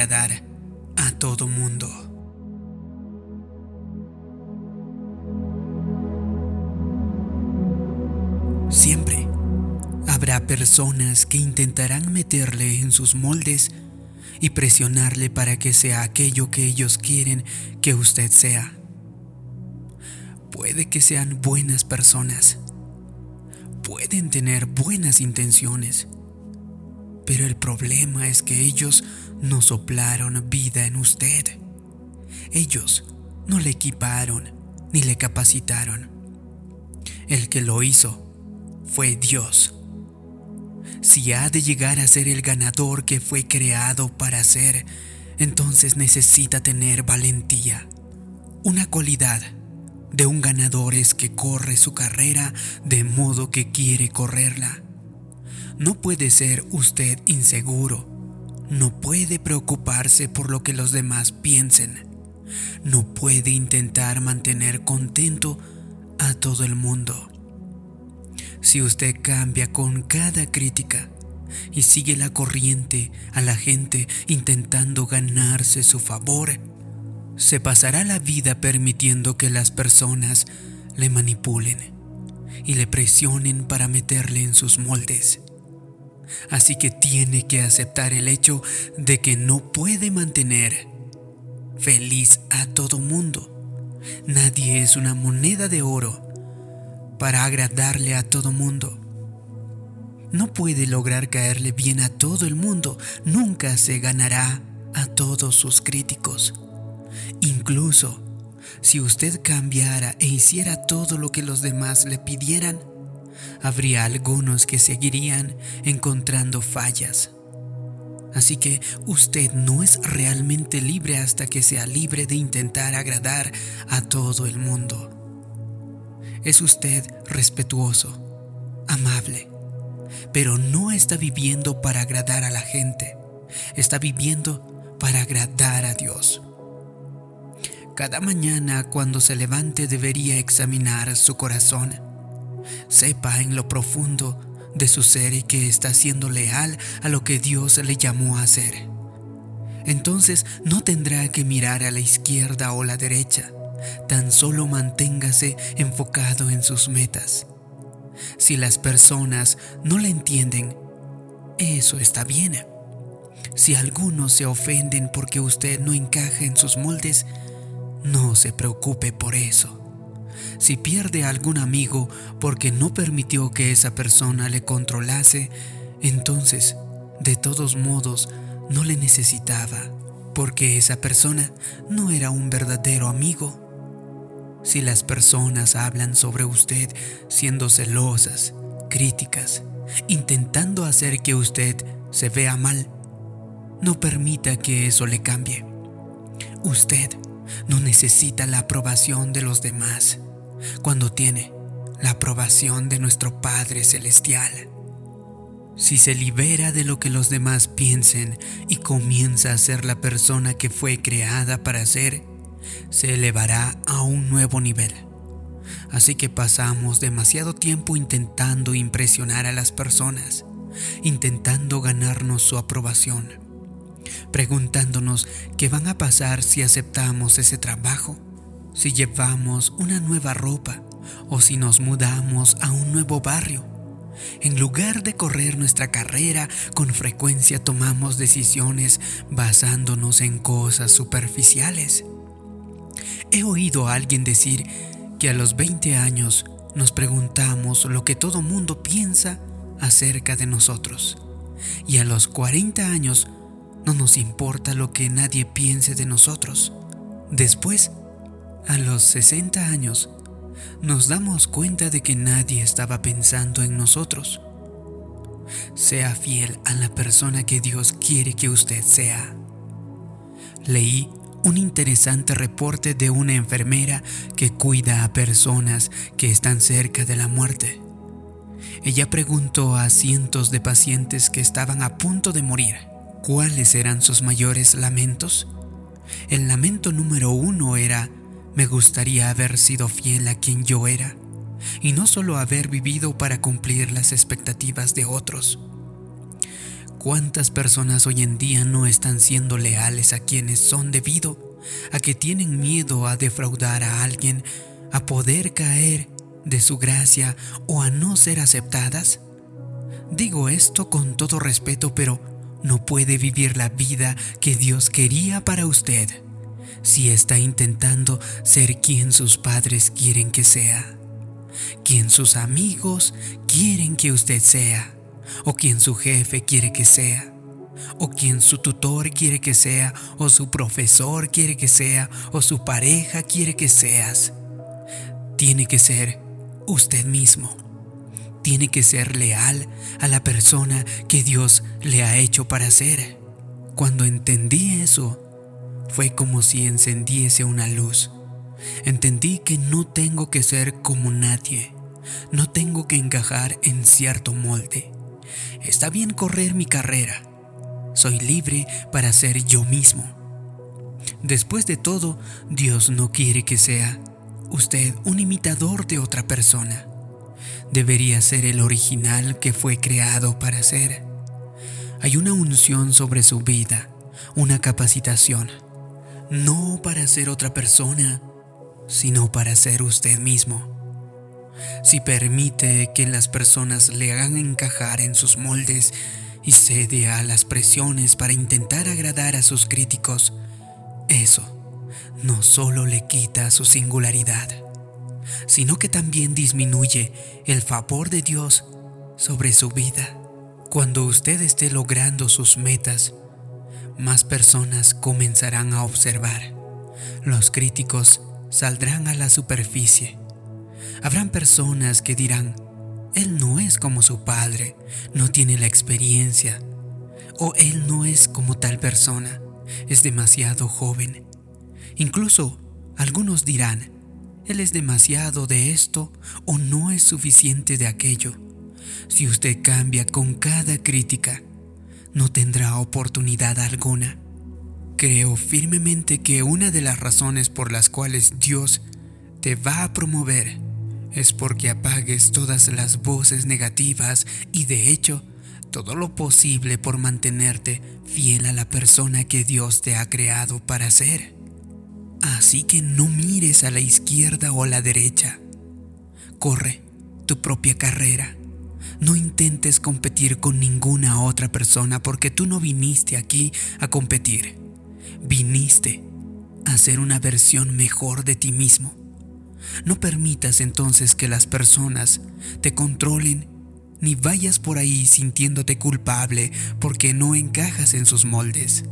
agradar a todo mundo. Siempre habrá personas que intentarán meterle en sus moldes y presionarle para que sea aquello que ellos quieren que usted sea. Puede que sean buenas personas, pueden tener buenas intenciones, pero el problema es que ellos no soplaron vida en usted. Ellos no le equiparon ni le capacitaron. El que lo hizo fue Dios. Si ha de llegar a ser el ganador que fue creado para ser, entonces necesita tener valentía. Una cualidad de un ganador es que corre su carrera de modo que quiere correrla. No puede ser usted inseguro. No puede preocuparse por lo que los demás piensen. No puede intentar mantener contento a todo el mundo. Si usted cambia con cada crítica y sigue la corriente a la gente intentando ganarse su favor, se pasará la vida permitiendo que las personas le manipulen y le presionen para meterle en sus moldes. Así que tiene que aceptar el hecho de que no puede mantener feliz a todo mundo. Nadie es una moneda de oro para agradarle a todo mundo. No puede lograr caerle bien a todo el mundo, nunca se ganará a todos sus críticos. Incluso si usted cambiara e hiciera todo lo que los demás le pidieran, habría algunos que seguirían encontrando fallas. Así que usted no es realmente libre hasta que sea libre de intentar agradar a todo el mundo. Es usted respetuoso, amable, pero no está viviendo para agradar a la gente, está viviendo para agradar a Dios. Cada mañana cuando se levante debería examinar su corazón. Sepa en lo profundo de su ser que está siendo leal a lo que Dios le llamó a hacer. Entonces no tendrá que mirar a la izquierda o la derecha Tan solo manténgase enfocado en sus metas. Si las personas no le entienden, eso está bien. Si algunos se ofenden porque usted no encaja en sus moldes, no se preocupe por eso. Si pierde a algún amigo porque no permitió que esa persona le controlase, entonces, de todos modos, no le necesitaba, porque esa persona no era un verdadero amigo. Si las personas hablan sobre usted siendo celosas, críticas, intentando hacer que usted se vea mal, no permita que eso le cambie. Usted no necesita la aprobación de los demás cuando tiene la aprobación de nuestro Padre Celestial. Si se libera de lo que los demás piensen y comienza a ser la persona que fue creada para ser, se elevará a un nuevo nivel. Así que pasamos demasiado tiempo intentando impresionar a las personas, intentando ganarnos su aprobación, preguntándonos qué van a pasar si aceptamos ese trabajo, si llevamos una nueva ropa o si nos mudamos a un nuevo barrio. En lugar de correr nuestra carrera, con frecuencia tomamos decisiones basándonos en cosas superficiales He oído a alguien decir que a los 20 años nos preguntamos lo que todo mundo piensa acerca de nosotros. Y a los 40 años no nos importa lo que nadie piense de nosotros. Después, a los 60 años, nos damos cuenta de que nadie estaba pensando en nosotros. Sea fiel a la persona que Dios quiere que usted sea. Leí un interesante reporte de una enfermera que cuida a personas que están cerca de la muerte. Ella preguntó a cientos de pacientes que estaban a punto de morir cuáles eran sus mayores lamentos. El lamento número uno era, me gustaría haber sido fiel a quien yo era, y no solo haber vivido para cumplir las expectativas de otros. ¿Cuántas personas hoy en día no están siendo leales a quienes son debido a que tienen miedo a defraudar a alguien, a poder caer de su gracia o a no ser aceptadas? Digo esto con todo respeto, pero no puede vivir la vida que Dios quería para usted si está intentando ser quien sus padres quieren que sea, quien sus amigos quieren que usted sea o quien su jefe quiere que sea, o quien su tutor quiere que sea, o su profesor quiere que sea, o su pareja quiere que seas. Tiene que ser usted mismo. Tiene que ser leal a la persona que Dios le ha hecho para ser. Cuando entendí eso, fue como si encendiese una luz. Entendí que no tengo que ser como nadie. No tengo que encajar en cierto molde. Está bien correr mi carrera. Soy libre para ser yo mismo. Después de todo, Dios no quiere que sea usted un imitador de otra persona. Debería ser el original que fue creado para ser. Hay una unción sobre su vida, una capacitación, no para ser otra persona, sino para ser usted mismo si permite que las personas le hagan encajar en sus moldes y cede a las presiones para intentar agradar a sus críticos, eso no solo le quita su singularidad, sino que también disminuye el favor de Dios sobre su vida. Cuando usted esté logrando sus metas, más personas comenzarán a observar. Los críticos saldrán a la superficie Habrán personas que dirán, Él no es como su padre, no tiene la experiencia, o Él no es como tal persona, es demasiado joven. Incluso algunos dirán, Él es demasiado de esto o no es suficiente de aquello. Si usted cambia con cada crítica, no tendrá oportunidad alguna. Creo firmemente que una de las razones por las cuales Dios te va a promover es porque apagues todas las voces negativas y de hecho todo lo posible por mantenerte fiel a la persona que Dios te ha creado para ser. Así que no mires a la izquierda o a la derecha. Corre tu propia carrera. No intentes competir con ninguna otra persona porque tú no viniste aquí a competir. Viniste a ser una versión mejor de ti mismo. No permitas entonces que las personas te controlen ni vayas por ahí sintiéndote culpable porque no encajas en sus moldes.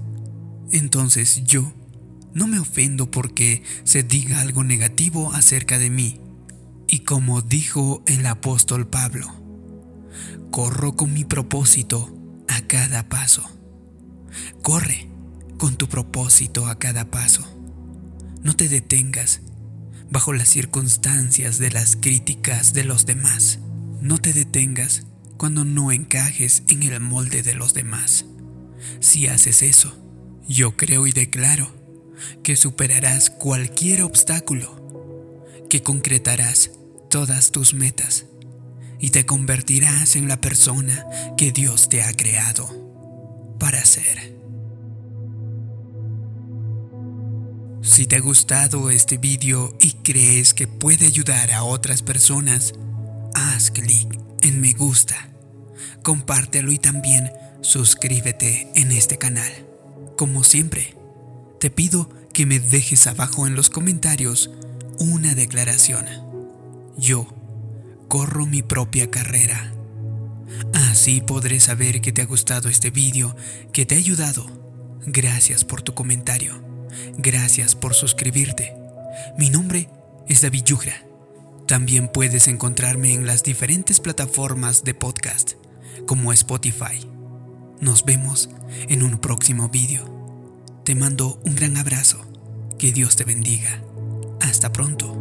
Entonces yo no me ofendo porque se diga algo negativo acerca de mí. Y como dijo el apóstol Pablo, corro con mi propósito a cada paso. Corre con tu propósito a cada paso. No te detengas bajo las circunstancias de las críticas de los demás. No te detengas cuando no encajes en el molde de los demás. Si haces eso, yo creo y declaro que superarás cualquier obstáculo, que concretarás todas tus metas y te convertirás en la persona que Dios te ha creado para ser. Si te ha gustado este vídeo y crees que puede ayudar a otras personas, haz clic en me gusta, compártelo y también suscríbete en este canal. Como siempre, te pido que me dejes abajo en los comentarios una declaración. Yo corro mi propia carrera. Así podré saber que te ha gustado este vídeo, que te ha ayudado. Gracias por tu comentario. Gracias por suscribirte. Mi nombre es David Yugra. También puedes encontrarme en las diferentes plataformas de podcast como Spotify. Nos vemos en un próximo vídeo. Te mando un gran abrazo. Que Dios te bendiga. Hasta pronto.